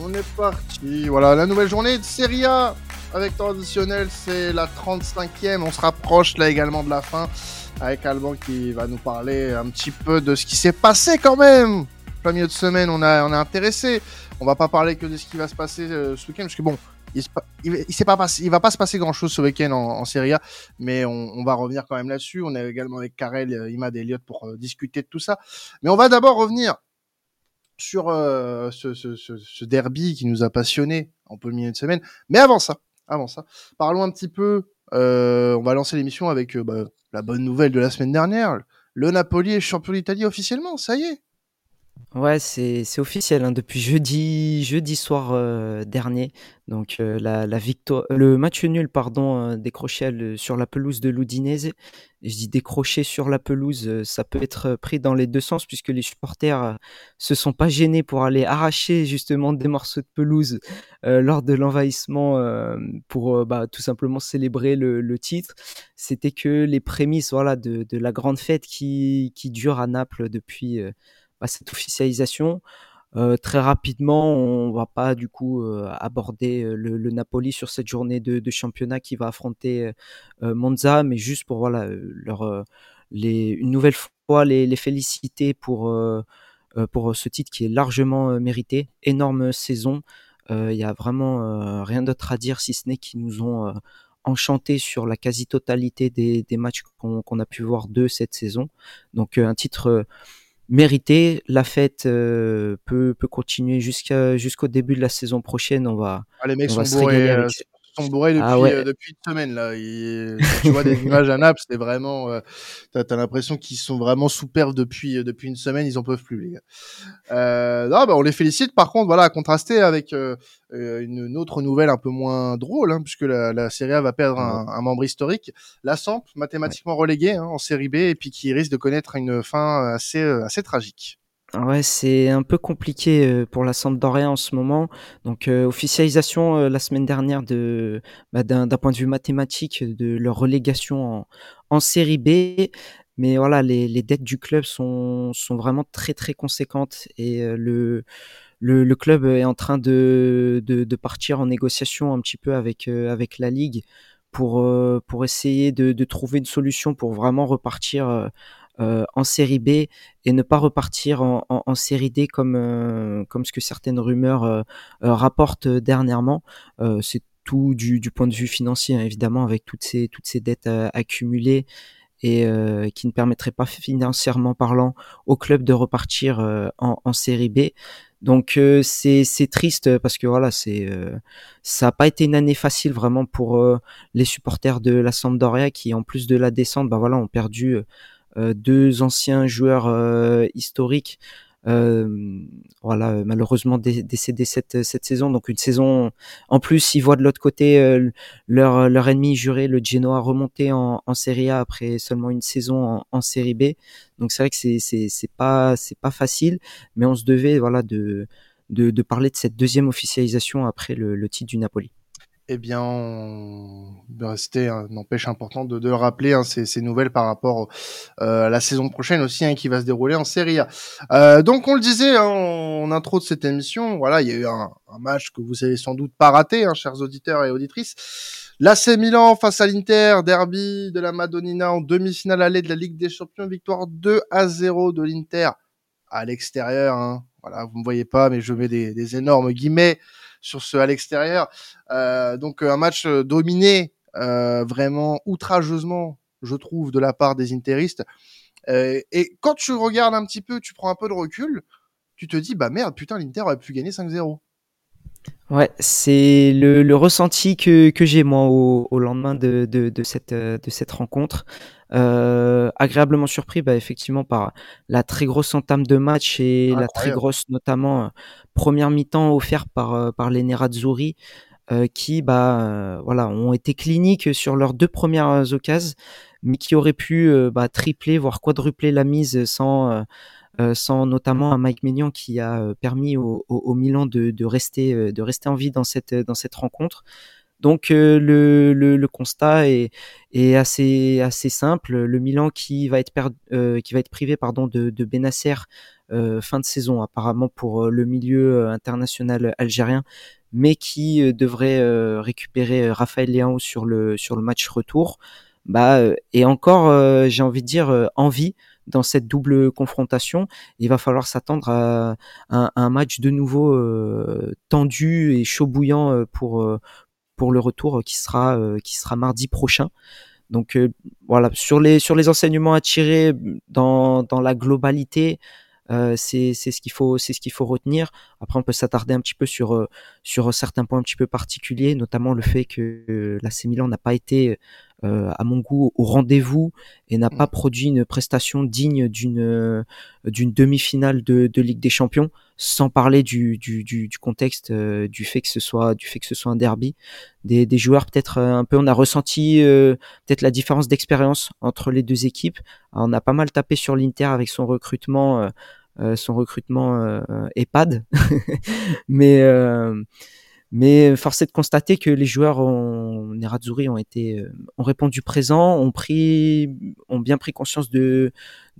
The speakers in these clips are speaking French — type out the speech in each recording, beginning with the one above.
On est parti. Voilà, la nouvelle journée de Serie A avec traditionnel, c'est la 35e. On se rapproche là également de la fin avec Alban qui va nous parler un petit peu de ce qui s'est passé quand même. Plein milieu de semaine, on a on est intéressé. On va pas parler que de ce qui va se passer euh, ce week-end parce que bon, il, il, pas passé, il va pas se passer grand chose ce week-end en, en, Serie A, mais on, on, va revenir quand même là-dessus. On est également avec Karel, euh, Imad et Elliott pour euh, discuter de tout ça. Mais on va d'abord revenir sur euh, ce, ce, ce, derby qui nous a passionné en peu milieu de semaine. Mais avant ça, avant ça, parlons un petit peu. Euh, on va lancer l'émission avec euh, bah, la bonne nouvelle de la semaine dernière. Le Napoli est champion d'Italie officiellement, ça y est. Ouais, c'est officiel hein, depuis jeudi jeudi soir euh, dernier. Donc euh, la, victoire, le match nul pardon euh, décroché sur la pelouse de l'Udinese. Je dis décroché sur la pelouse, ça peut être pris dans les deux sens puisque les supporters se sont pas gênés pour aller arracher justement des morceaux de pelouse lors de l'envahissement pour bah, tout simplement célébrer le, le titre. C'était que les prémices voilà de, de la grande fête qui qui dure à Naples depuis bah, cette officialisation. Euh, très rapidement, on va pas du coup euh, aborder euh, le, Napoli sur cette journée de, championnat qui va affronter Monza, mais juste pour voilà leur une nouvelle fois les, féliciter pour pour ce titre qui est largement mérité, énorme saison. Il y a vraiment rien d'autre à dire si ce n'est qu'ils nous ont enchanté sur la quasi-totalité des, matchs qu'on a pu voir de cette saison. Donc un titre mérité. La fête euh, peut, peut continuer jusqu'à jusqu'au début de la saison prochaine. On va, ah, les mecs on va sont, bourrés, avec... depuis, ah ouais. euh, depuis une semaine. Là. tu vois des images à Naples, c'est vraiment. Euh, T'as as, l'impression qu'ils sont vraiment sous perf depuis, euh, depuis une semaine. Ils en peuvent plus, les gars. Euh, non, bah, on les félicite. Par contre, voilà, à contraster avec une, une, autre nouvelle un peu moins drôle, hein, puisque la, la Serie A va perdre un, un membre historique. La Samp, mathématiquement reléguée hein, en Série B, et puis qui risque de connaître une fin assez, assez tragique. Ouais, c'est un peu compliqué pour la Sampdoria en ce moment. Donc, euh, officialisation euh, la semaine dernière de bah, d'un point de vue mathématique de leur relégation en, en série B. Mais voilà, les, les, dettes du club sont, sont vraiment très très conséquentes et euh, le, le, le club est en train de, de, de, partir en négociation un petit peu avec avec la ligue pour pour essayer de, de trouver une solution pour vraiment repartir euh, en série B et ne pas repartir en, en, en série D comme, euh, comme ce que certaines rumeurs euh, rapportent dernièrement. c'est tout du, du, point de vue financier, hein, évidemment, avec toutes ces, toutes ces dettes accumulées et euh, qui ne permettrait pas financièrement parlant au club de repartir euh, en, en, série B. Donc euh, c'est triste parce que voilà c'est ça n'a pas été une année facile vraiment pour les supporters de la Sampdoria qui en plus de la descente bah voilà ont perdu euh, deux anciens joueurs euh, historiques. Euh, voilà, malheureusement décédés cette, saison. Donc une saison, en plus, ils voient de l'autre côté euh, leur, ennemi juré, le Genoa, remonter en, Serie A après seulement une saison en, Série B. Donc c'est vrai que c'est c'est pas facile, mais on se devait voilà de, parler de cette deuxième officialisation après le titre du Napoli eh bien, on... c'était un empêche important de, de le rappeler, hein, ces, ces, nouvelles par rapport euh, à la saison prochaine aussi, hein, qui va se dérouler en Serie A. Euh, donc, on le disait hein, en intro de cette émission, voilà, il y a eu un, un match que vous avez sans doute pas raté, hein, chers auditeurs et auditrices. L'AC Milan face à l'Inter, derby de la Madonnina en demi-finale allée de la Ligue des Champions, victoire 2 à 0 de l'Inter à l'extérieur. Hein. Voilà, vous me voyez pas, mais je mets des, des énormes guillemets sur ce à l'extérieur. Euh, donc un match euh, dominé euh, vraiment outrageusement, je trouve, de la part des interistes. Euh, et quand tu regardes un petit peu, tu prends un peu de recul, tu te dis bah merde, putain, l'Inter aurait pu gagner 5-0. Ouais, c'est le, le, ressenti que, que j'ai moi au, au lendemain de, de, de, cette, de cette rencontre. Euh, agréablement surpris, bah, effectivement, par la très grosse entame de match et Incroyable. la très grosse, notamment, euh, première mi-temps offerte par, euh, par les Nerazzurri, euh, qui, bah, euh, voilà, ont été cliniques sur leurs deux premières occasions, mais qui auraient pu bah, tripler, voire quadrupler la mise sans euh, sans notamment un Mike Maignan qui a euh, permis au, au, au Milan de, de, rester, euh, de rester en vie dans cette, dans cette rencontre. Donc le, le, le, constat est, est, assez, assez simple. Le Milan qui va être, qui va être privé pardon, de, de Benacer fin de saison apparemment pour le milieu international algérien mais qui devrait récupérer Raphaël Léao sur le sur le match retour bah et encore j'ai envie de dire envie dans cette double confrontation. Il va falloir s'attendre à, un match de nouveau euh, tendu et chaud bouillant euh, pour euh, pour le retour qui sera qui sera mardi prochain. Donc voilà sur les sur les enseignements à tirer dans dans la globalité. Euh, c'est ce qu'il faut ce qu'il faut retenir. Après, on peut s'attarder un petit peu sur sur certains points un petit peu particuliers, notamment le fait que la C Milan n'a pas été à mon goût au rendez-vous et n'a pas mm. produit une prestation digne d'une euh, d'une demi-finale de, de, Ligue des Champions, sans parler du, du, du, du contexte euh, du fait que ce soit du fait que ce soit un derby. Des, des joueurs peut-être un peu, on a ressenti peut-être la différence d'expérience entre les deux équipes. on a pas mal tapé sur l'Inter avec son recrutement. son recrutement EHPAD, mais mais force est de constater que les joueurs ont, Nerazzurri ont été, euh, ont répondu présent, ont pris, ont bien pris conscience de,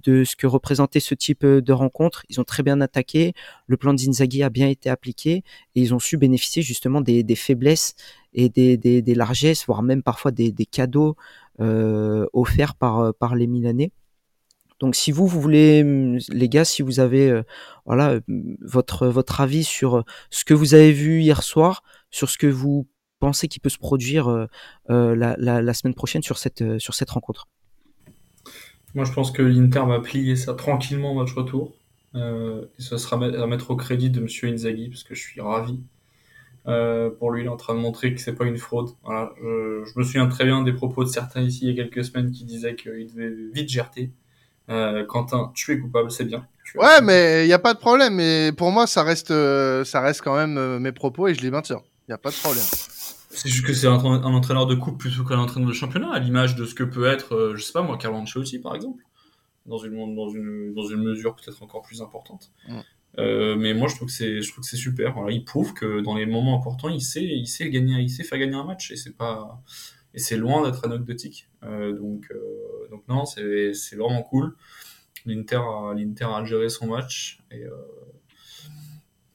de ce que représentait ce type euh, de rencontre. Ils ont très bien attaqué. Le plan d'Inzaghi a bien été appliqué et ils ont su bénéficier justement des, faiblesses et des, largesses, voire même parfois des, cadeaux euh, offerts par, par les Milanais. Donc si vous, vous voulez, hum, les gars, si vous avez euh, voilà hum, votre votre avis sur euh, ce que vous avez vu hier soir, sur ce que vous pensez qui peut se produire euh, la, semaine prochaine sur cette sur cette rencontre. Moi, je pense que l'Inter va plier ça tranquillement match retour. et ce sera à mettre au crédit de Monsieur Inzaghi parce que je suis ravi. pour lui, il est en train de montrer que c'est pas une fraude. Voilà, je, je, me souviens très bien des propos de certains ici il y a quelques semaines qui disaient qu'il devait vite gerter. Euh, Quentin, tu es coupable, c'est bien. Ouais, mais il n'y a pas de problème. Mais pour moi, ça reste, euh, ça reste quand même euh, mes propos et je les maintiens. Il n'y a pas de problème. C'est juste que c'est un, entraîneur de coupe plutôt qu'un entraîneur de championnat, à l'image de ce que peut être, je sais pas moi, Carlo Ancelotti par exemple, dans une, dans une, dans une mesure peut-être encore plus importante. Mm. mais moi, je trouve que c'est, je trouve que c'est super. il prouve que dans les moments importants, il sait, il sait gagner, il sait faire gagner un match et c'est pas, et c'est loin d'être anecdotique. Euh, donc, euh, donc non, c'est vraiment cool. L'Inter a, a géré son match et euh,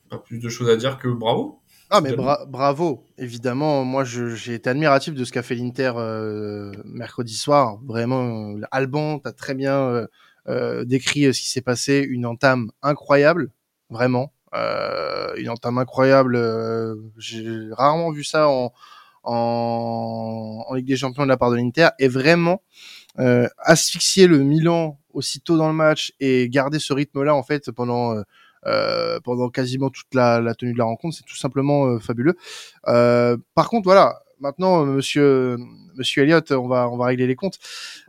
pas plus de choses à dire que bravo. Ah mais bravo, évidemment. Moi, j'ai été admiratif de ce qu'a fait l'Inter mercredi soir. Vraiment, Alban, t'as très bien décrit ce qui s'est passé. Une entame incroyable, vraiment. une entame incroyable. j'ai rarement vu ça en, en, en Ligue des Champions de la part de l'Inter et vraiment euh, asphyxier le Milan aussitôt dans le match et garder ce rythme-là en fait pendant euh, euh pendant quasiment toute la, la, tenue de la rencontre, c'est tout simplement euh, fabuleux. Euh, par contre, voilà, maintenant, monsieur, Elliott, on va, on va régler les comptes.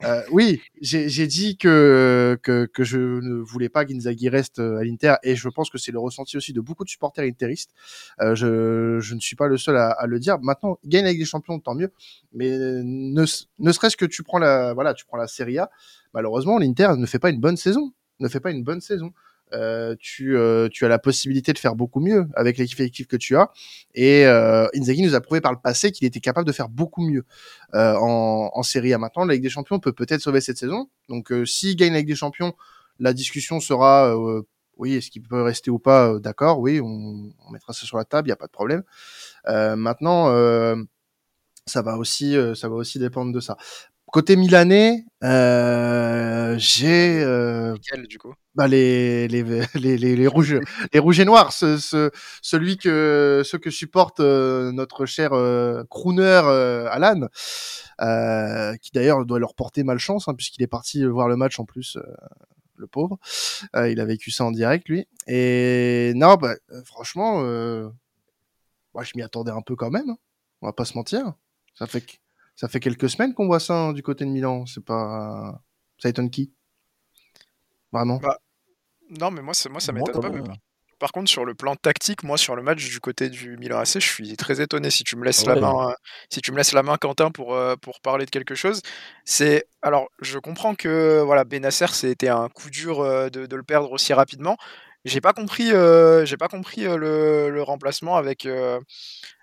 Euh, oui, j'ai dit que, que, je ne voulais pas qu'Inzaghi reste euh, à l'Inter et je pense que c'est le ressenti aussi de beaucoup de supporters interistes. Euh, je, je ne suis pas le seul à, à le dire. Maintenant, gagne avec des champions, tant mieux. Mais ne, ne serait-ce que tu prends la, voilà, tu prends la Serie A. Malheureusement, l'Inter ne fait pas une bonne saison. Ne fait pas une bonne saison. Euh, tu, euh, tu as la possibilité de faire beaucoup mieux avec l'équipe que tu as. Et euh, Inzaghi nous a prouvé par le passé qu'il était capable de faire beaucoup mieux euh, en, en Série A. Maintenant, la Ligue des Champions peut peut-être sauver cette saison. Donc, s'il gagne la Ligue des Champions, la discussion sera oui, est-ce qu'il peut rester ou pas D'accord, oui, on, on, mettra ça sur la table, il n'y a pas de problème. maintenant, ça va aussi, ça va aussi dépendre de ça. Côté milanais, euh, j'ai euh, du coup? bah les, les, les, les, les rouges les rouges et noirs ce, ce, celui que ceux que supporte euh, notre cher euh, crooner euh, Alan euh, qui d'ailleurs doit leur porter malchance hein, puisqu'il est parti voir le match en plus le pauvre. Il a vécu ça en direct lui. Et non bah, franchement moi je m'y attendais un peu quand même hein. on va pas se mentir. Ça fait ça fait quelques semaines qu'on voit ça hein, du côté de Milan. C'est pas. Ça étonne qui? Vraiment? Bah, Non, mais moi, ça, moi, ça m'étonne pas. Même. Par contre, sur le plan tactique, moi, sur le match du côté du Milan AC, je suis très étonné. Si tu me laisses la main, si tu me laisses la main, Quentin, pour, euh, pour parler de quelque chose, c'est alors je comprends que voilà, Benacer, c'était un coup dur euh, de, de, le perdre aussi rapidement, j'ai pas compris, j'ai pas compris le, le, remplacement avec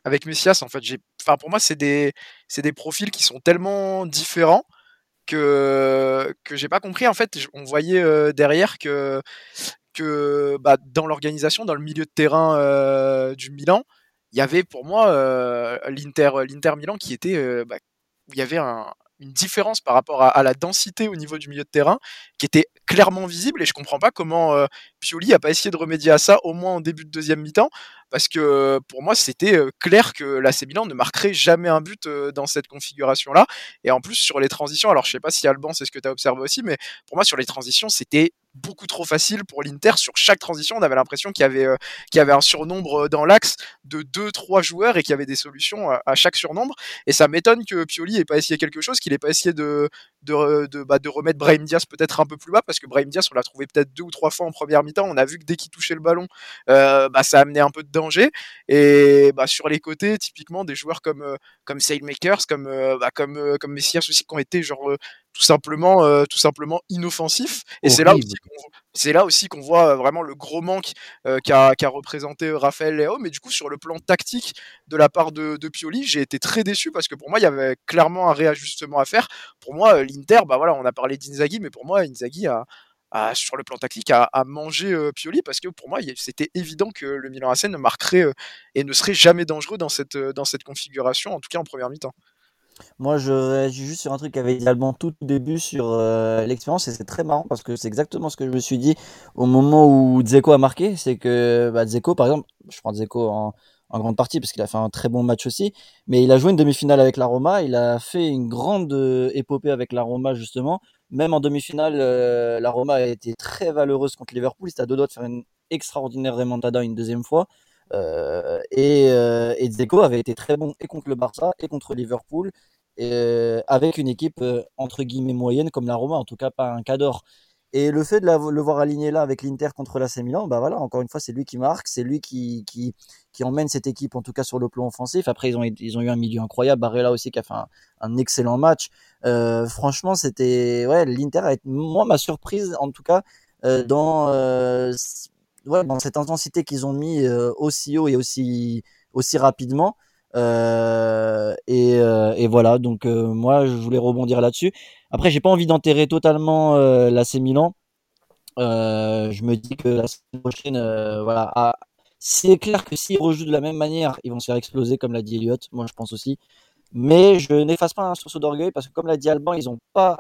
avec Messias. En fait, j'ai, enfin pour moi c'est des c'est des profils qui sont tellement différents que que j'ai pas compris. En fait, on voyait derrière que que bah, dans l'organisation, dans le milieu de terrain du Milan, il y avait pour moi l'Inter l'Inter Milan qui était bah, il y avait un, une différence par rapport à, la densité au niveau du milieu de terrain qui était clairement visible et je comprends pas comment euh, Pioli a pas essayé de remédier à ça au moins en début de deuxième mi-temps parce que pour moi c'était clair que l'AC Milan ne marquerait jamais un but dans cette configuration là et en plus sur les transitions alors je sais pas si Alban c'est ce que tu as observé aussi mais pour moi sur les transitions c'était beaucoup trop facile pour l'Inter. Sur chaque transition, on avait l'impression qu'il y avait, un surnombre dans l'axe de 2-3 joueurs et qu'il y avait des solutions à, chaque surnombre. Et ça m'étonne que Pioli ait pas essayé quelque chose, qu'il ait pas essayé bah, de remettre Brahim Diaz peut-être un peu plus bas, parce que Brahim Diaz, on l'a trouvé peut-être deux ou trois fois en première mi-temps. On a vu que dès qu'il touchait le ballon, euh, bah, ça amenait un peu de danger. Et bah, sur les côtés, typiquement, des joueurs comme, euh, comme Sailmakers, comme, euh, bah, comme, comme Messias aussi, qui ont été genre tout simplement tout simplement inoffensif et c'est là aussi c'est là aussi qu'on voit vraiment le gros manque euh, qu'a représenté Raphaël Léo mais du coup sur le plan tactique de la part de, de Pioli j'ai été très déçu parce que pour moi il y avait clairement un réajustement à faire pour moi l'Inter bah voilà on a parlé d'Inzaghi mais pour moi Inzaghi a, sur le plan tactique a, a mangé Pioli parce que pour moi c'était évident que le Milan AC ne marquerait et ne serait jamais dangereux dans cette dans cette configuration en tout cas en première mi-temps moi, je réagis juste sur un truc qu'avait dit Alban tout au début sur euh, l'expérience et c'est très marrant parce que c'est exactement ce que je me suis dit au moment où Dzeko a marqué. C'est que bah, Dzeko, par exemple, je prends Dzeko en, en grande partie parce qu'il a fait un très bon match aussi, mais il a joué une demi-finale avec la Roma. Il a fait une grande euh, épopée avec la Roma justement. Même en demi-finale, euh, la Roma a été très valeureuse contre Liverpool. C'était à deux doigts de faire une extraordinaire remontada une deuxième fois. Euh, et, euh, et Dzeko avait été très bon et contre le Barça et contre Liverpool, avec une équipe entre guillemets moyenne comme la Roma, en tout cas pas un cadre. Et le fait de le voir aligné là avec l'Inter contre l'AC Milan, bah voilà, encore une fois, c'est lui qui marque, c'est lui qui, qui, qui, emmène cette équipe, en tout cas sur le plan offensif. Après, ils ont, ils ont eu un milieu incroyable. Barrella aussi qui a fait un, un excellent match. Euh, franchement, c'était, ouais, l'Inter a été, moi, ma surprise, en tout cas, euh, dans, euh, ouais, dans cette intensité qu'ils ont mis euh, aussi haut et aussi, aussi rapidement. Euh, et, euh, et, voilà, donc moi je voulais rebondir là-dessus. Après, j'ai pas envie d'enterrer totalement l'AC Milan. je me dis que la semaine prochaine, voilà, c'est clair que s'ils rejouent de la même manière, ils vont se faire exploser, comme l'a dit Elliot. Moi, je pense aussi. Mais je n'efface pas un sursaut d'orgueil parce que, comme l'a dit Alban, ils ont pas,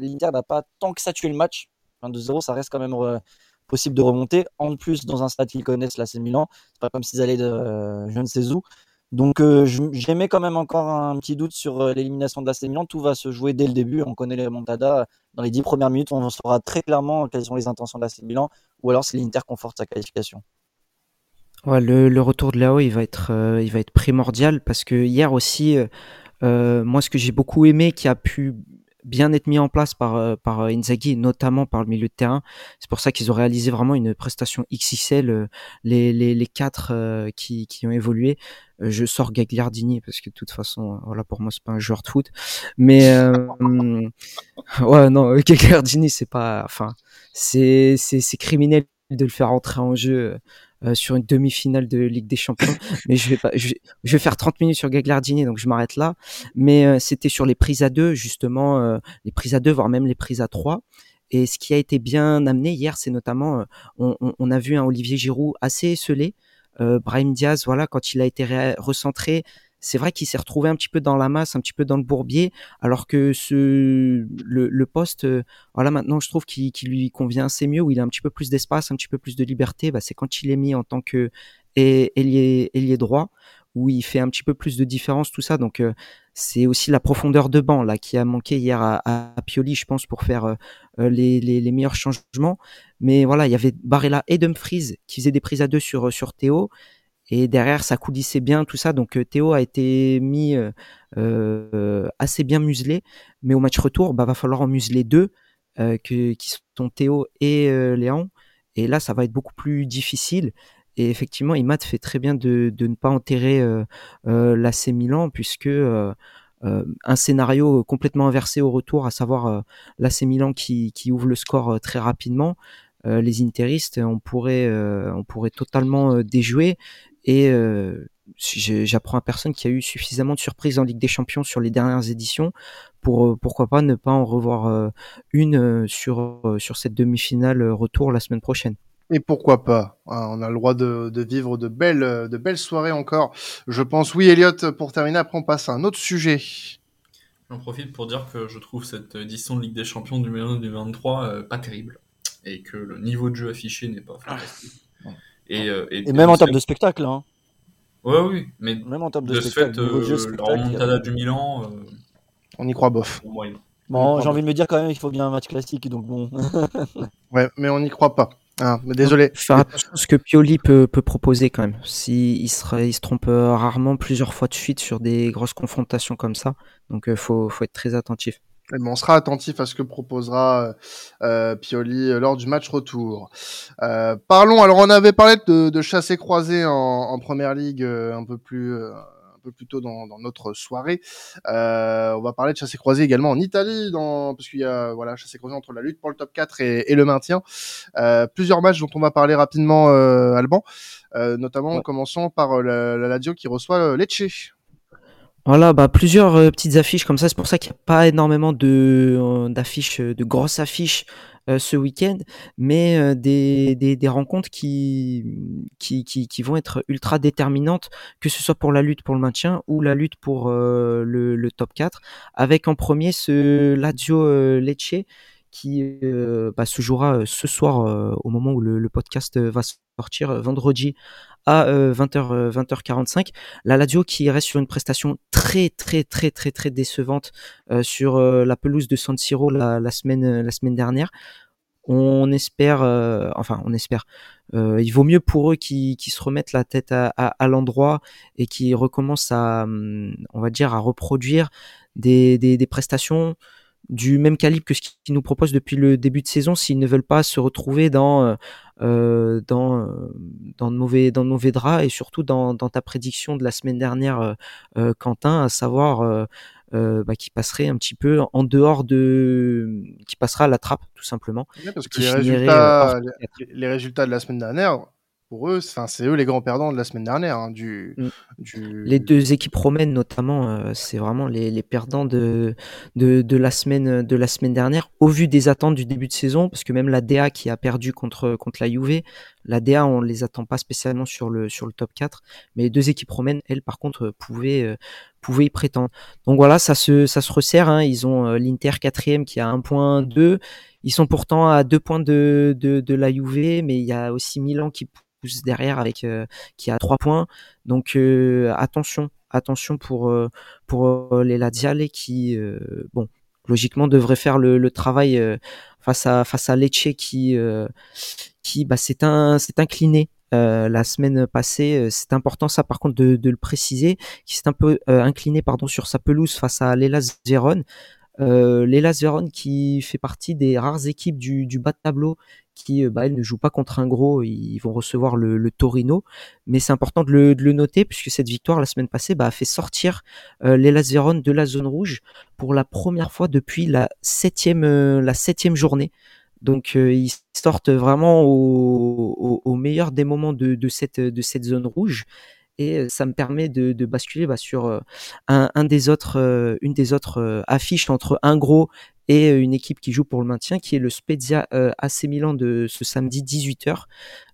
l'Inter n'a pas tant que ça tué le match. 2-0, ça reste quand même possible de remonter. En plus, dans un stade qu'ils connaissent, là, c'est Milan. C'est pas comme s'ils allaient de euh, je ne sais où. Donc, euh, j'aimais quand même encore un petit doute sur euh, l'élimination de l'AC Milan. Tout va se jouer dès le début. On connaît les remontadas. Dans les dix premières minutes, on saura très clairement quelles sont les intentions de l'AC Milan. Ou alors, si l'Inter conforte sa qualification. Le, retour de va être, il va être primordial parce que hier aussi, moi, ce que j'ai beaucoup aimé, qui a pu bien être mis en place par, euh, par euh, Inzaghi, notamment par le milieu de terrain. C'est pour ça qu'ils ont réalisé vraiment une prestation XXL, euh, les, les, les quatre qui, qui ont évolué. Je sors Gagliardini parce que de toute façon, voilà, pour moi, c'est pas un joueur de foot. Mais, ouais, non, Gagliardini, c'est pas, enfin, c'est, c'est, c'est criminel de le faire entrer en jeu euh, sur une demi-finale de Ligue des Champions. mais je vais pas, je, vais faire 30 minutes sur Gagliardini, donc je m'arrête là. Mais euh, c'était sur les prises à deux, justement, euh, les prises à deux, voire même les prises à trois. Et ce qui a été bien amené hier, c'est notamment, on, on, on, a vu un Olivier Giroud assez esselé. Brahim Diaz, voilà, quand il a été recentré, c'est vrai qu'il s'est retrouvé un petit peu dans la masse, un petit peu dans le bourbier, alors que ce le, le poste, euh, voilà, maintenant je trouve qu'il lui convient assez mieux, où il a un petit peu plus d'espace, un petit peu plus de liberté. Bah, c'est quand il est mis en tant que ailier, ailier droit, où il fait un petit peu plus de différence, tout ça. Donc euh, c'est aussi la profondeur de banc là qui a manqué hier à, à Pioli, je pense, pour faire euh, les, les, les, meilleurs changements. Mais voilà, il y avait Barella et Dumfries qui faisaient des prises à deux sur sur Théo. Et derrière, ça coulissait bien, tout ça. Donc euh, Théo a été mis euh, euh, assez bien muselé. Mais au match retour, bah, va falloir en museler deux, qui sont Théo et Léon. Et là, ça va être beaucoup plus difficile. Et effectivement, Imad fait très bien de, ne pas enterrer l'AC Milan, puisque un scénario complètement inversé au retour, à savoir l'AC Milan qui, ouvre le score très rapidement, les interistes, on pourrait, on pourrait totalement déjouer. Et j'apprends à personne qu'il y a eu suffisamment de surprises en Ligue des Champions sur les dernières éditions pour pourquoi pas ne pas en revoir une sur sur cette demi-finale retour la semaine prochaine. Et pourquoi pas hein, On a le droit de, de, vivre de belles, de belles soirées encore. Je pense. Oui, Elliot, pour terminer, après on passe à un autre sujet. J'en profite pour dire que je trouve cette édition de Ligue des Champions 2022-2023 euh, pas terrible. Et que le niveau de jeu affiché n'est pas fantastique. Et, euh, et, même en termes de spectacle. Hein. Ouais, oui. Mais même en termes de, spectacle. Fait, euh, la remontada du Milan. Euh, on y croit bof. Bon, j'ai envie de me dire quand même, il faut bien un match classique. Donc bon. ouais, mais on n'y croit pas. Ah, désolé. Faire attention à ce que Pioli peut, peut proposer quand même. Si, il, se, il se trompe euh, rarement plusieurs fois de suite sur des grosses confrontations comme ça. Donc il faut, faut être très attentif. On sera attentif à ce que proposera euh, Pioli lors du match retour. Euh, parlons, alors on avait parlé de, de chassé croisé en, en première ligue un peu plus peu plus tôt dans, notre soirée. Euh, on va parler de chassé croisé également en Italie, dans, parce qu'il y a voilà chassé croisé entre la lutte pour le top 4 et, le maintien. Euh, plusieurs matchs dont on va parler rapidement, euh, Alban, notamment en commençant par la, la Lazio qui reçoit Lecce. Voilà, bah plusieurs petites affiches comme ça. C'est pour ça qu'il n'y a pas énormément de d'affiches, de grosses affiches euh, ce week-end, mais euh, des, des, des, rencontres qui, qui, qui, qui, vont être ultra déterminantes, que ce soit pour la lutte pour le maintien ou la lutte pour euh, le, le, top 4, avec en premier ce Lazio Lecce qui bah, se jouera ce soir au moment où le, le podcast va sortir vendredi à 20h 20h45 la Lazio qui reste sur une prestation très très très très très décevante sur la pelouse de San Siro la, semaine la semaine dernière. On espère, enfin on espère, euh, il vaut mieux pour eux qu'ils se remettent la tête à, l'endroit et qu'ils recommencent à, hum, on va dire, à reproduire des, des, prestations du même calibre que ce qu'ils nous proposent depuis le début de saison s'ils ne veulent pas se retrouver euh, dans euh, dans de mauvais dans de mauvais draps et surtout dans, dans ta prédiction de la semaine dernière euh, euh Quentin à savoir euh, euh, bah, qui passerait un petit peu en dehors de qui passera à la trappe tout simplement parce que les résultats, les résultats de la semaine dernière pour eux, c'est eux les grands perdants de la semaine dernière. Hein, du, mm. du, Les deux équipes romaines notamment, euh, c'est vraiment les, les, perdants de, de, de, la semaine, de la semaine dernière, au vu des attentes du début de saison, parce que même la DA qui a perdu contre, contre la Juve, la DA on les attend pas spécialement sur le, sur le top 4, mais les deux équipes romaines, elles par contre, pouvaient, euh, pouvaient y prétendre. Donc voilà, ça se, ça se resserre, hein, ils ont euh, l'Inter quatrième qui a un point 2, ils sont pourtant à deux points de, de, de la Juve, mais il y a aussi Milan qui derrière avec euh, qui a trois points. Donc euh, attention, attention pour euh, pour les Laziale qui bon logiquement devrait faire le, travail face à face à Lecce qui qui bah, s'est un incliné la semaine passée. C'est important ça par contre de, le préciser, qui s'est un peu incliné pardon sur sa pelouse face à l'Elas Vérone. Euh, l'Elas qui fait partie des rares équipes du, bas de tableau qui euh, bah, ne jouent pas contre un gros, ils vont recevoir le, Torino. Mais c'est important de le, noter puisque cette victoire la semaine passée bah, a fait sortir euh, l'Elas de la zone rouge pour la première fois depuis la septième, euh, la septième journée. Donc euh, ils sortent vraiment au, meilleur des moments de, cette, zone rouge et ça me permet de, basculer bah, sur un, un, des autres, une des autres affiches entre un gros et une équipe qui joue pour le maintien, qui est le Spezia AC Milan de ce samedi 18h.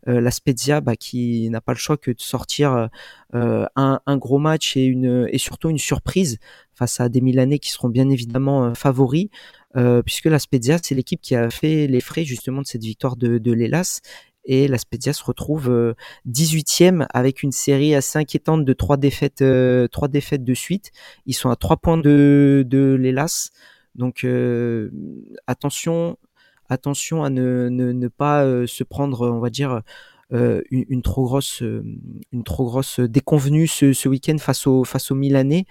la Spezia bah, qui n'a pas le choix que de sortir un, gros match et surtout une surprise face à des Milanais qui seront bien évidemment favoris. Euh, puisque la Spezia, c'est l'équipe qui a fait les frais justement de cette victoire de, de l'Elas et la Spezia se retrouve 18e euh, avec une série assez inquiétante de trois défaites, euh, trois défaites de suite. Ils sont à trois points de, de l'Elas. Donc attention, attention à ne, pas se prendre, on va dire, une, trop grosse, une trop grosse déconvenue ce, ce week-end face au face aux Milanais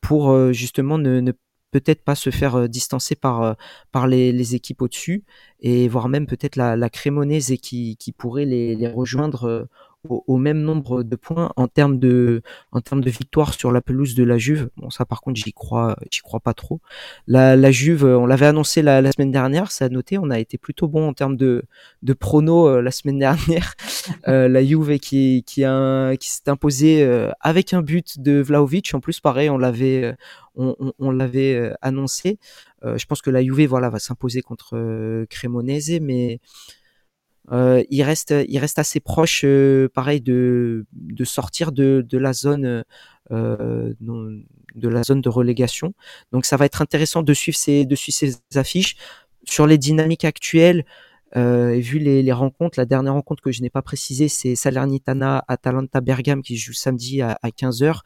pour justement ne, ne peut-être pas se faire euh, distancer par, euh, les, équipes au-dessus et voire même peut-être la, Crémonaise qui, pourrait les, les rejoindre euh, au, même nombre de points en termes de en termes de victoire sur la pelouse de la Juve. Bon, ça par contre, j'y crois, j'y crois pas trop. La, la Juve, on l'avait annoncé la, la, semaine dernière, ça a noté, on a été plutôt bon en termes de de prono euh, la semaine dernière. euh, la Juve qui qui a qui s'est imposée euh, avec un but de Vlaovic. En plus, pareil, on l'avait euh, on, on, on l'avait annoncé. je pense que la Juve, voilà, va s'imposer contre Cremonese, mais euh, il reste, il reste assez proche, euh, pareil, de, sortir de, de la zone, euh, de la zone de relégation. Donc, ça va être intéressant de suivre ces, affiches sur les dynamiques actuelles. Et vu les, rencontres, la dernière rencontre que je n'ai pas précisée, c'est Salernitana Atalanta Bergame qui joue samedi à, à 15h. Euh,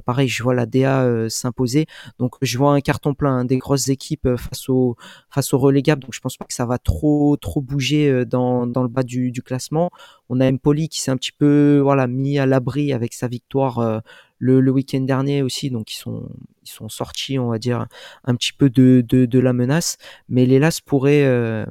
pareil, je vois la DA euh, s'imposer. Donc je vois un carton plein hein, des grosses équipes euh, face au face au relégable. Donc je pense pas que ça va trop trop bouger dans, dans le bas du, du classement. On a Empoli qui s'est un petit peu voilà mis à l'abri avec sa victoire le, le week-end dernier aussi. Donc ils sont ils sont sortis, on va dire un petit peu de de, de la menace. Mais l'Hélas pourrait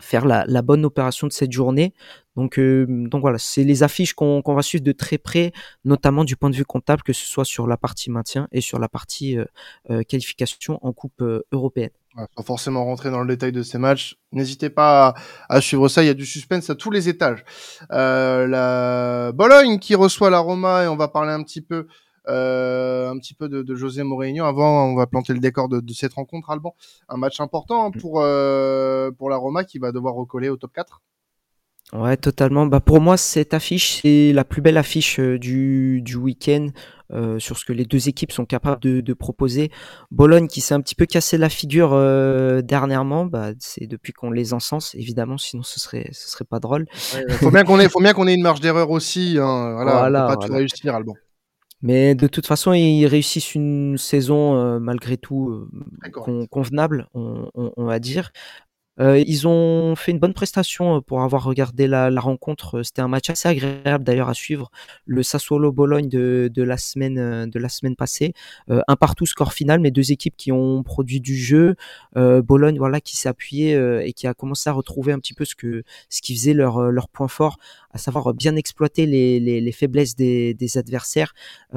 faire la, la, bonne opération de cette journée. Donc, euh, donc voilà, c'est les affiches qu'on va suivre de très près, notamment du point de vue comptable, que ce soit sur la partie maintien et sur la partie euh, euh qualification en Coupe euh, européenne. Ouais, sans forcément rentrer dans le détail de ces matchs, n'hésitez pas à, à, suivre ça. Il y a du suspense à tous les étages. la Bologne qui reçoit la Roma et on va parler un petit peu euh, un petit peu de, de, José Mourinho. Avant, on va planter le décor de, de cette rencontre, Alban. Un match important mm. pour, euh, pour la Roma qui va devoir recoller au top 4. Ouais, totalement. Bah pour moi, cette affiche, c'est la plus belle affiche euh, du, du week-end euh, sur ce que les deux équipes sont capables de, de proposer. Bologne qui s'est un petit peu cassé la figure euh, dernièrement, bah, c'est depuis qu'on les encense, évidemment, sinon ce serait ce serait pas drôle. Il faut bien qu'on ait faut bien qu'on ait une marge d'erreur aussi. Hein. Voilà, voilà, on peut pas tout réussir, Alban. Mais de toute façon, ils réussissent une saison euh, malgré tout euh, convenable, on, on, on, va dire. Euh, ils ont fait une bonne prestation euh, pour avoir regardé la, la rencontre. C'était un match assez agréable d'ailleurs à suivre. Le Sassuolo Bologne de, de la semaine euh, de la semaine passée, euh, un partout score final, mais deux équipes qui ont produit du jeu. Euh, Bologne voilà qui s'est appuyé et qui a commencé à retrouver un petit peu ce que ce qui faisait leur leur point fort, à savoir bien exploiter les, les, les faiblesses des, des adversaires.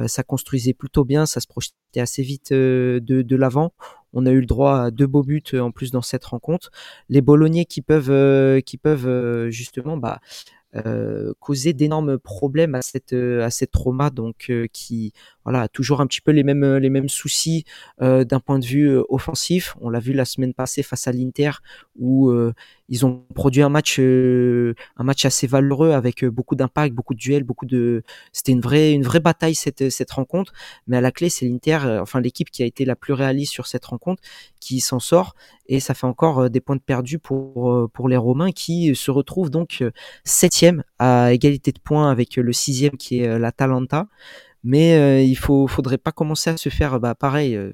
ça construisait plutôt bien, ça se projetait assez vite de, de l'avant. On a eu le droit à deux beaux buts euh, en plus dans cette rencontre. Les Bolognais qui peuvent, euh, qui peuvent euh, justement bah, euh, causer d'énormes problèmes à cette à cette trauma donc qui voilà toujours un petit peu les mêmes les mêmes soucis euh, d'un point de vue offensif. On l'a vu la semaine passée face à l'Inter où ils ont produit un match un match assez valeureux avec beaucoup d'impact beaucoup de duels beaucoup de c'était une vraie une vraie bataille cette cette rencontre. Mais à la clé c'est l'Inter enfin l'équipe qui a été la plus réaliste sur cette rencontre qui s'en sort. Et ça fait encore des points de perdus pour pour les Romains qui se retrouvent donc septième à égalité de points avec le sixième qui est l'Atalanta. Mais euh, il faut faudrait pas commencer à se faire bah, pareil euh,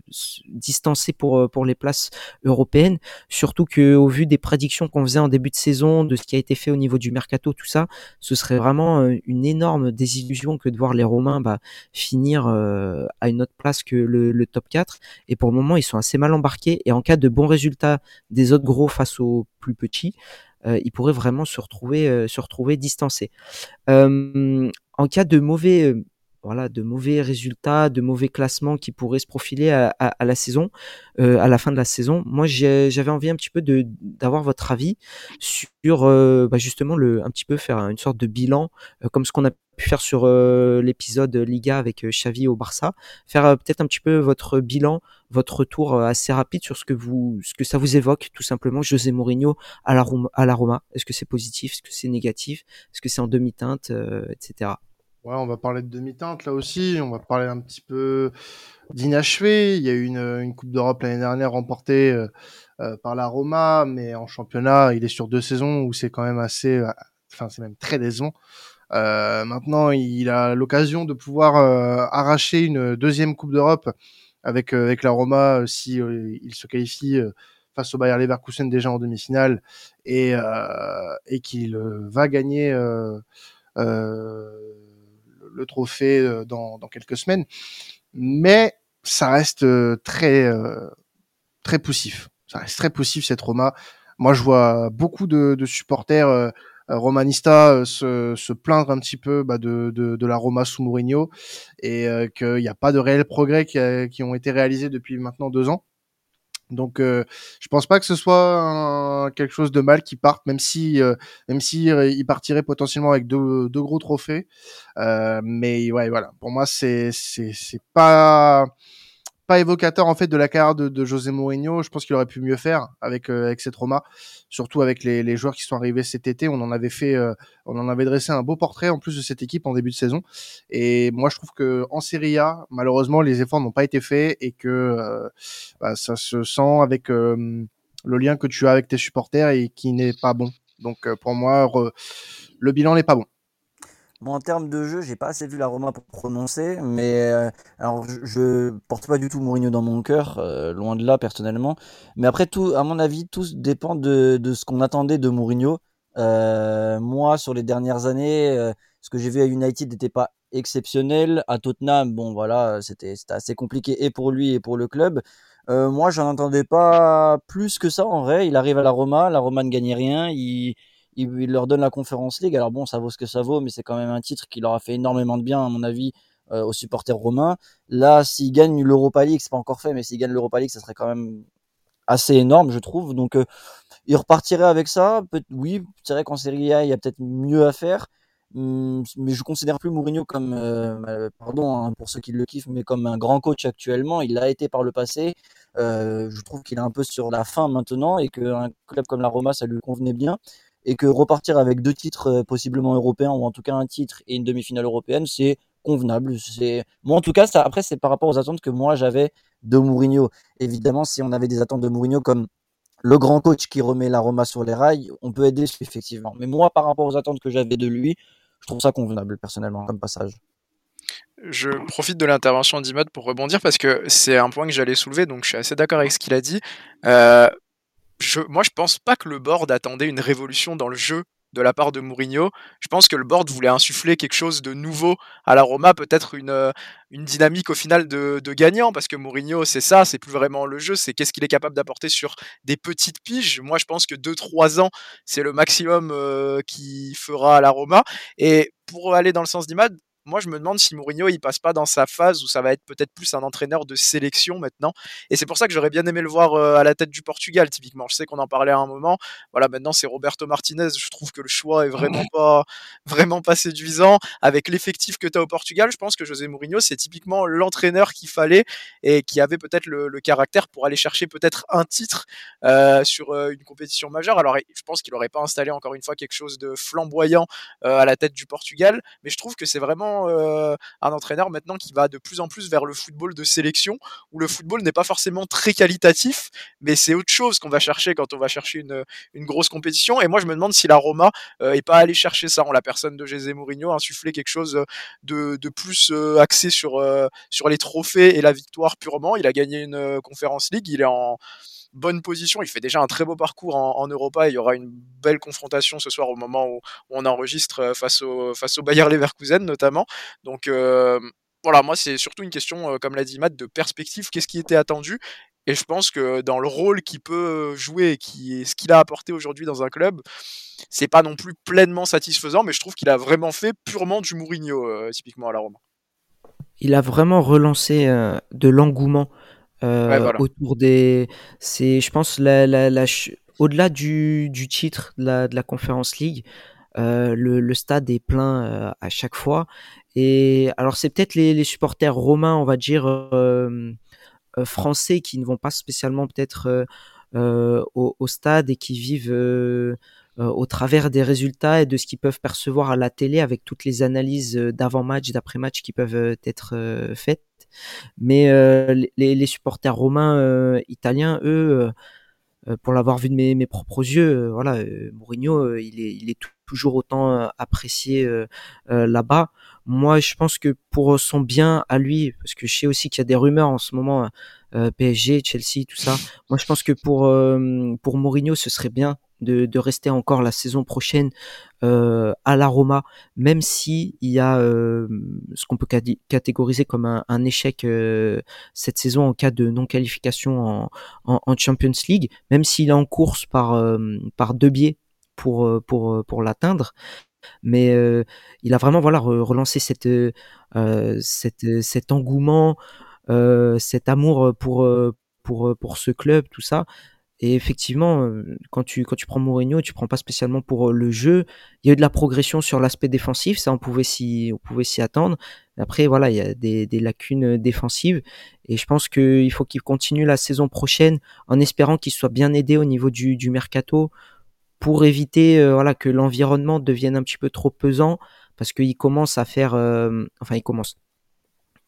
distancer pour euh, pour les places européennes. Surtout que au vu des prédictions qu'on faisait en début de saison de ce qui a été fait au niveau du mercato tout ça ce serait vraiment une énorme désillusion que de voir les Romains bah, finir à une autre place que le, le, top 4 et pour le moment ils sont assez mal embarqués. Et en cas de bons résultats des autres gros face aux plus petits euh, ils pourraient vraiment se retrouver se retrouver distancés en cas de mauvais voilà, de mauvais résultats, de mauvais classements qui pourraient se profiler à, la euh, fin de la saison. Moi, j'avais envie un petit peu d'avoir votre avis sur euh, bah justement le un petit peu faire une sorte de bilan, euh, comme ce qu'on a pu faire sur euh, l'épisode Liga avec Xavi au Barça, faire peut-être un petit peu votre bilan, votre retour assez rapide sur ce que vous ce que ça vous évoque tout simplement José Mourinho à la Roma. Est-ce que c'est positif, est-ce que c'est négatif, est-ce que c'est en demi-teinte, etc. Ouais, on va parler de demi-teinte là aussi. On va parler un petit peu d'inachevé. Il y a eu une, une Coupe d'Europe l'année dernière remportée euh, euh, par la Roma, mais en championnat, il est sur deux saisons où c'est quand même assez, euh, enfin c'est même très décevant. Euh, maintenant, il a l'occasion de pouvoir arracher une deuxième Coupe d'Europe avec avec la Roma si il se qualifie face au Bayer Leverkusen déjà en demi-finale et et qu'il va gagner. Euh, le trophée euh, dans, dans, quelques semaines. Mais ça reste euh, très euh, très poussif. Ça reste très poussif cette Roma. Moi, je vois beaucoup de, de supporters romanista se, se, plaindre un petit peu bah, de, de, de, la Roma sous Mourinho et qu'il n'y a pas de réels progrès qui, qui ont été réalisés depuis maintenant deux ans. Donc, euh, je pense pas que ce soit quelque chose de mal qui parte, même si, euh, même si euh, il partirait potentiellement avec deux, deux gros trophées. Euh, mais ouais, voilà. Pour moi, c'est c'est pas pas évocateur en fait de la carrière de, José Mourinho. Je pense qu'il aurait pu mieux faire avec euh, avec cette Roma, surtout avec les, joueurs qui sont arrivés cet été. On en avait fait, euh, on en avait dressé un beau portrait en plus de cette équipe en début de saison. Et moi, je trouve que en Serie A, malheureusement, les efforts n'ont pas été faits et que euh, bah, ça se sent avec le lien que tu as avec tes supporters et qui n'est pas bon. Donc pour moi, le bilan n'est pas bon. Bon, en termes de jeu, j'ai pas assez vu la Roma pour prononcer, mais euh, alors je, je, porte pas du tout Mourinho dans mon cœur, euh, loin de là personnellement. Mais après tout, à mon avis, tout dépend de, de ce qu'on attendait de Mourinho. Euh, moi, sur les dernières années, ce que j'ai vu à United n'était pas exceptionnel. À Tottenham, bon voilà, c'était assez compliqué et pour lui et pour le club. moi, j'en entendais pas plus que ça en vrai. Il arrive à la Roma, la Roma ne gagnait rien. Il, leur donne la Conférence League. Alors bon, ça vaut ce que ça vaut, mais c'est quand même un titre qui leur a fait énormément de bien, à mon avis, euh, aux supporters romains. Là, s'ils gagnent l'Europa League, c'est pas encore fait, mais s'ils gagnent l'Europa League, ça serait quand même assez énorme, je trouve. Donc, euh, ils repartiraient avec ça. Peut oui, c'est vrai qu'en Serie A, il y a peut-être mieux à faire. Hum, mais je considère plus Mourinho comme, euh, pardon hein, pour ceux qui le kiffent, mais comme un grand coach actuellement. Il l'a été par le passé. Je trouve qu'il est un peu sur la fin maintenant et qu'un club comme la Roma, ça lui convenait bien et que repartir avec deux titres euh, possiblement européens ou en tout cas un titre et une demi-finale européenne, c'est convenable. C'est moi en tout cas, ça, après c'est par rapport aux attentes que moi j'avais de Mourinho. Évidemment, si on avait des attentes de Mourinho comme le grand coach qui remet la Roma sur les rails, on peut déçu effectivement. Mais moi, par rapport aux attentes que j'avais de lui, je trouve ça convenable personnellement comme passage. Je profite de l'intervention d'Imad pour rebondir parce que c'est un point que j'allais soulever, donc je suis assez d'accord avec ce qu'il a dit. Euh, moi, je pense pas que le board attendait une révolution dans le jeu de la part de Mourinho. Je pense que le board voulait insuffler quelque chose de nouveau à la Roma, peut-être une, euh, une dynamique au final de, de gagnant, parce que Mourinho, c'est ça, c'est plus vraiment le jeu, c'est qu'est-ce qu'il est capable d'apporter sur des petites piges. Moi, je pense que 2-3 ans, c'est le maximum euh, qu'il fera à la Roma. Et pour aller dans le sens d'Imad, moi je me demande si Mourinho il passe pas dans sa phase où ça va être peut-être plus un entraîneur de sélection maintenant. Et c'est pour ça que j'aurais bien aimé le voir euh, à la tête du Portugal typiquement. Je sais qu'on en parlait à un moment. Voilà maintenant c'est Roberto Martinez. Je trouve que le choix est vraiment pas vraiment pas séduisant. Avec l'effectif que tu as au Portugal je pense que José Mourinho c'est typiquement l'entraîneur qu'il fallait et qui avait peut-être le, le, caractère pour aller chercher peut-être un titre euh, sur euh, une compétition majeure. Alors je pense qu'il aurait pas installé encore une fois quelque chose de flamboyant euh, à la tête du Portugal. Mais je trouve que c'est vraiment euh, un entraîneur maintenant qui va de plus en plus vers le football de sélection, où le football n'est pas forcément très qualitatif, mais c'est autre chose qu'on va chercher quand on va chercher une, une grosse compétition. Et moi, je me demande si la Roma euh, est pas allé chercher ça en la personne de José Mourinho, insuffler quelque chose de, de plus euh, axé sur, euh, sur les trophées et la victoire purement. Il a gagné une euh, conférence league, il est en bonne position. Il fait déjà un très beau parcours en, en, Europa. Il y aura une belle confrontation ce soir au moment où, on enregistre euh, face au, face au Bayer Leverkusen notamment. Donc euh, voilà, moi c'est surtout une question, euh, comme l'a dit Matt, de perspective. Qu'est-ce qui était attendu? Et je pense que dans le rôle qu'il peut jouer, qui ce qu'il a apporté aujourd'hui dans un club, c'est pas non plus pleinement satisfaisant, mais je trouve qu'il a vraiment fait purement du Mourinho, typiquement à la Roma. Il a vraiment relancé de l'engouement euh, ouais, voilà. autour des. C'est, je pense, la, la, la au-delà du, du, titre de la, de la Conference League, euh, le, le, stade est plein euh, à chaque fois. Et alors, c'est peut-être les, les, supporters romains, on va dire, euh, euh, français qui ne vont pas spécialement peut-être au, au, stade et qui vivent au travers des résultats et de ce qu'ils peuvent percevoir à la télé avec toutes les analyses d'avant-match, d'après-match qui peuvent être faites. Mais les, les, supporters romains italiens, eux, euh, pour l'avoir vu de mes, propres yeux, euh, voilà, euh, Mourinho, il est, il est toujours autant apprécié là-bas. Moi, je pense que pour son bien à lui, parce que je sais aussi qu'il y a des rumeurs en ce moment, PSG, Chelsea, tout ça. Moi, je pense que pour pour Mourinho, ce serait bien de, de, rester encore la saison prochaine euh, à la Roma, même si y a euh, ce qu'on peut catégoriser comme un, un échec euh, cette saison en cas de non qualification en, en, en Champions League, même s'il est en course par par deux biais pour pour pour l'atteindre mais il a vraiment voilà relancé cette, cette cet engouement cet amour pour pour pour ce club tout ça et effectivement, quand tu, quand tu prends Mourinho, tu prends pas spécialement pour le jeu. Il y a eu de la progression sur l'aspect défensif, ça on pouvait s'y, on pouvait s'y attendre. Après, voilà, il y a des, des lacunes défensives. Et je pense qu'il faut qu'il continue la saison prochaine en espérant qu'il soit bien aidé au niveau du, du mercato pour éviter voilà, que l'environnement devienne un petit peu trop pesant parce qu'il commence à faire, enfin il commence,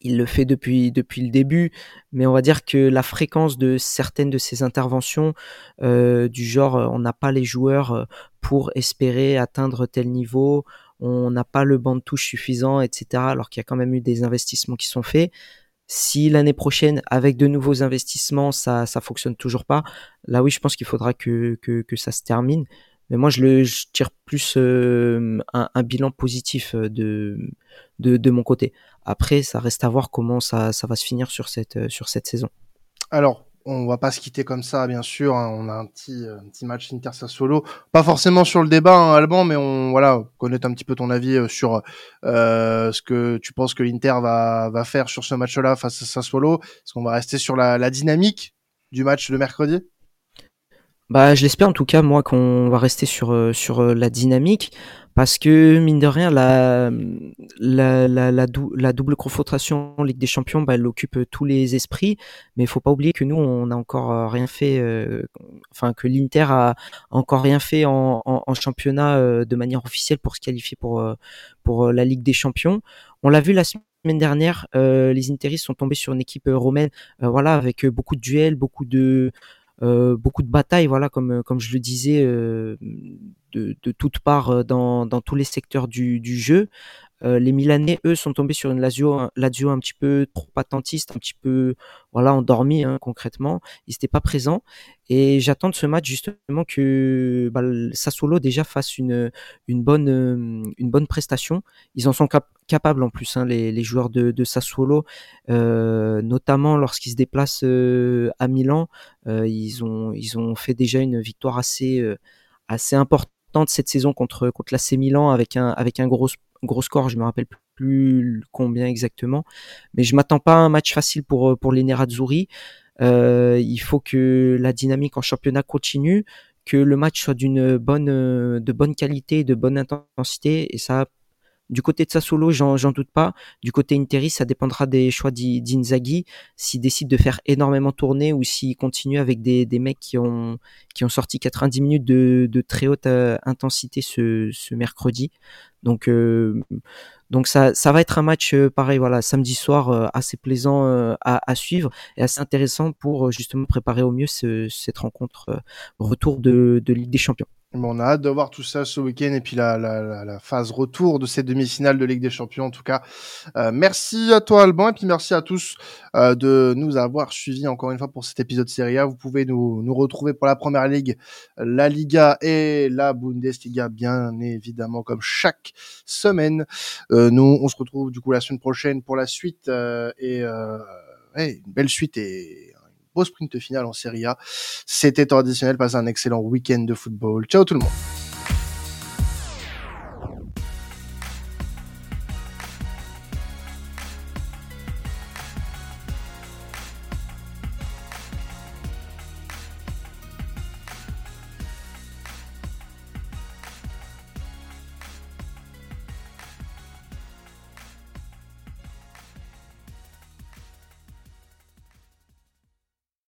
il le fait depuis depuis le début, mais on va dire que la fréquence de certaines de ses interventions, euh, du genre euh, on n'a pas les joueurs euh, pour espérer atteindre tel niveau, on n'a pas le banc de touche suffisant, etc. Alors qu'il y a quand même eu des investissements qui sont faits. Si l'année prochaine, avec de nouveaux investissements, ça ça fonctionne toujours pas, là oui, je pense qu'il faudra que, que, que ça se termine. Mais moi, je le je tire plus un, un, bilan positif de, de de mon côté. Après, ça reste à voir comment ça, ça va se finir sur cette, euh, sur cette saison. Alors, on va pas se quitter comme ça, bien sûr. Hein. On a un petit, euh, un petit match Inter Sassuolo, pas forcément sur le débat, hein, Alban, mais on voilà connaître un petit peu ton avis euh, sur euh, ce que tu penses que l'Inter va, va faire sur ce match-là face à Sassuolo. Est-ce qu'on va rester sur la, la dynamique du match de mercredi? Bah, je l'espère en tout cas moi qu'on va rester sur sur la dynamique parce que mine de rien la la, la, la, la double confrontation en Ligue des Champions bah, elle occupe tous les esprits. Mais il faut pas oublier que nous on n'a encore euh, rien fait euh, enfin que l'Inter a encore rien fait en, en, championnat euh, de manière officielle pour se qualifier pour pour la Ligue des Champions. On l'a vu la semaine dernière les Interistes sont tombés sur une équipe romaine voilà avec beaucoup de duels beaucoup de euh, beaucoup de batailles, voilà, comme comme je le disais, euh, de, de toutes parts dans, dans tous les secteurs du, du jeu. Euh, les Milanais, eux, sont tombés sur une Lazio, un petit peu trop attentiste, un petit peu voilà endormi hein, concrètement. Ils n'étaient pas présents et j'attends de ce match justement que bah, Sassuolo déjà fasse une bonne une bonne prestation. Ils en sont capables en plus hein, les, joueurs de, de Sassuolo, euh, notamment lorsqu'ils se déplacent euh, à Milan. Euh, ils ont ils ont fait déjà une victoire assez assez importante cette saison contre contre l'AC Milan avec un avec un gros gros score, je me rappelle plus combien exactement, mais je m'attends pas à un match facile pour pour les Nerazzurri. Euh, il faut que la dynamique en championnat continue, que le match soit d'une bonne de bonne qualité, de bonne intensité, et ça du côté de Sassuolo, j'en doute pas. Du côté Interi, ça dépendra des choix d'Inzaghi, s'il décide de faire énormément tourner ou s'il continue avec des, mecs qui ont, qui ont sorti 90 minutes de, très haute euh, intensité ce, mercredi. Donc, euh, ça, va être un match euh, pareil, voilà, samedi soir assez plaisant à, suivre et assez intéressant pour justement préparer au mieux ce, cette rencontre retour de, de Ligue des Champions on a hâte de voir tout ça ce week-end et puis la, phase retour de ces demi-finales de Ligue des Champions. En tout cas, euh, merci à toi Alban et puis merci à tous euh, de nous avoir suivis encore une fois pour cet épisode Serie A. Vous pouvez nous, retrouver pour la Première Ligue, la Liga et la Bundesliga bien évidemment comme chaque semaine. Euh, nous, on se retrouve du coup la semaine prochaine pour la suite et une belle suite et sprint final en Serie A. C'était traditionnel. Passez un excellent week-end de football. Ciao tout le monde.